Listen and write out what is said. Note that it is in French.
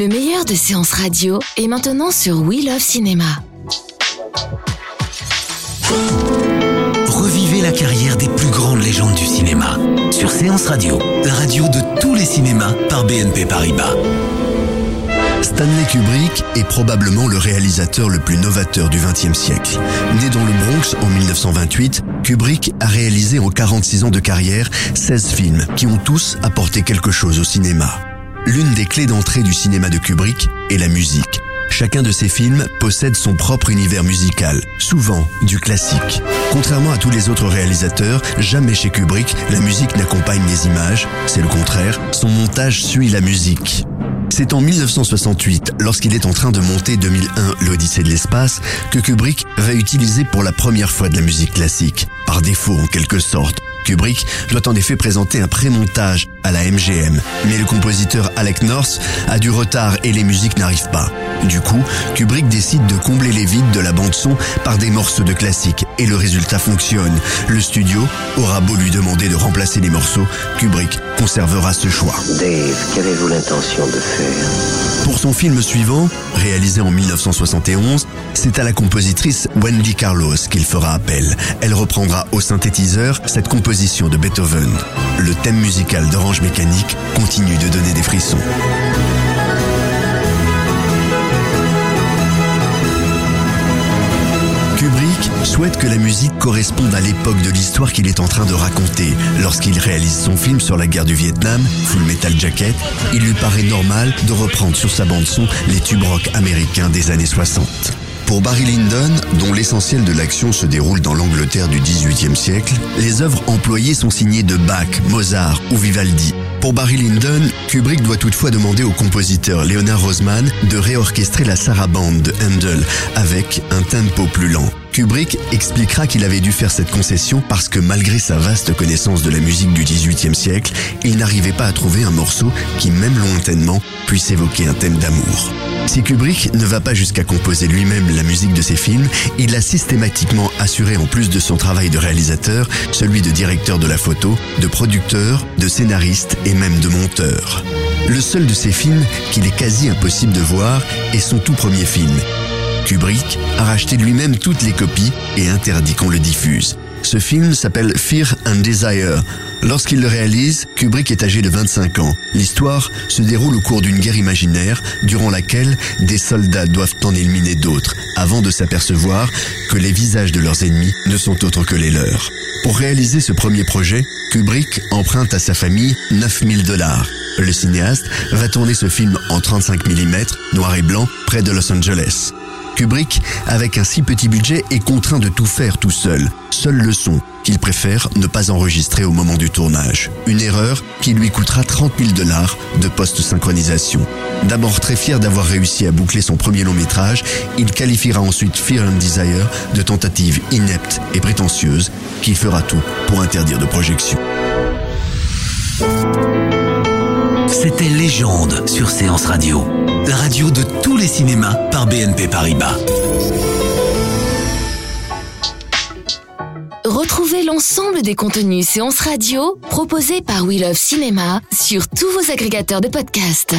Le meilleur de séances radio est maintenant sur We Love Cinéma. Revivez la carrière des plus grandes légendes du cinéma sur Séance Radio, la radio de tous les cinémas par BNP Paribas. Stanley Kubrick est probablement le réalisateur le plus novateur du XXe siècle. Né dans le Bronx en 1928, Kubrick a réalisé en 46 ans de carrière 16 films qui ont tous apporté quelque chose au cinéma. L'une des clés d'entrée du cinéma de Kubrick est la musique. Chacun de ces films possède son propre univers musical, souvent du classique. Contrairement à tous les autres réalisateurs, jamais chez Kubrick la musique n'accompagne les images, c'est le contraire, son montage suit la musique. C'est en 1968, lorsqu'il est en train de monter 2001 l'Odyssée de l'espace, que Kubrick va utiliser pour la première fois de la musique classique, par défaut en quelque sorte. Kubrick doit en effet présenter un pré-montage à la MGM, mais le compositeur Alec North a du retard et les musiques n'arrivent pas. Du coup, Kubrick décide de combler les vides de la bande son par des morceaux de classiques et le résultat fonctionne. Le studio aura beau lui demander de remplacer les morceaux, Kubrick conservera ce choix. Dave, qu'avez-vous l'intention de faire? Pour son film suivant, réalisé en 1971, c'est à la compositrice Wendy Carlos qu'il fera appel. Elle reprendra au synthétiseur cette composition de Beethoven. Le thème musical d'Orange Mécanique continue de donner des frissons. Kubrick souhaite que la musique corresponde à l'époque de l'histoire qu'il est en train de raconter. Lorsqu'il réalise son film sur la guerre du Vietnam, Full Metal Jacket, il lui paraît normal de reprendre sur sa bande-son les tubes rock américains des années 60. Pour Barry Lyndon, dont l'essentiel de l'action se déroule dans l'Angleterre du XVIIIe siècle, les œuvres employées sont signées de Bach, Mozart ou Vivaldi. Pour Barry Lyndon, Kubrick doit toutefois demander au compositeur Leonard Roseman de réorchestrer la sarabande de Handel avec un tempo plus lent. Kubrick expliquera qu'il avait dû faire cette concession parce que malgré sa vaste connaissance de la musique du XVIIIe siècle, il n'arrivait pas à trouver un morceau qui, même lointainement, puisse évoquer un thème d'amour. Si Kubrick ne va pas jusqu'à composer lui-même la musique de ses films, il a systématiquement assuré en plus de son travail de réalisateur, celui de directeur de la photo, de producteur, de scénariste et même de monteur. Le seul de ces films qu'il est quasi impossible de voir est son tout premier film, Kubrick a racheté lui-même toutes les copies et interdit qu'on le diffuse. Ce film s'appelle Fear and Desire. Lorsqu'il le réalise, Kubrick est âgé de 25 ans. L'histoire se déroule au cours d'une guerre imaginaire durant laquelle des soldats doivent en éliminer d'autres avant de s'apercevoir que les visages de leurs ennemis ne sont autres que les leurs. Pour réaliser ce premier projet, Kubrick emprunte à sa famille 9000 dollars. Le cinéaste va tourner ce film en 35 mm, noir et blanc, près de Los Angeles. Kubrick, avec un si petit budget, est contraint de tout faire tout seul. Seul le son, qu'il préfère ne pas enregistrer au moment du tournage. Une erreur qui lui coûtera 30 000 dollars de post-synchronisation. D'abord très fier d'avoir réussi à boucler son premier long métrage, il qualifiera ensuite Fear and Desire de tentative inepte et prétentieuse qui fera tout pour interdire de projection. C'était Légende sur Séance Radio, la radio de tous les cinémas par BNP Paribas. Retrouvez l'ensemble des contenus séances radio proposés par We Love Cinéma sur tous vos agrégateurs de podcasts.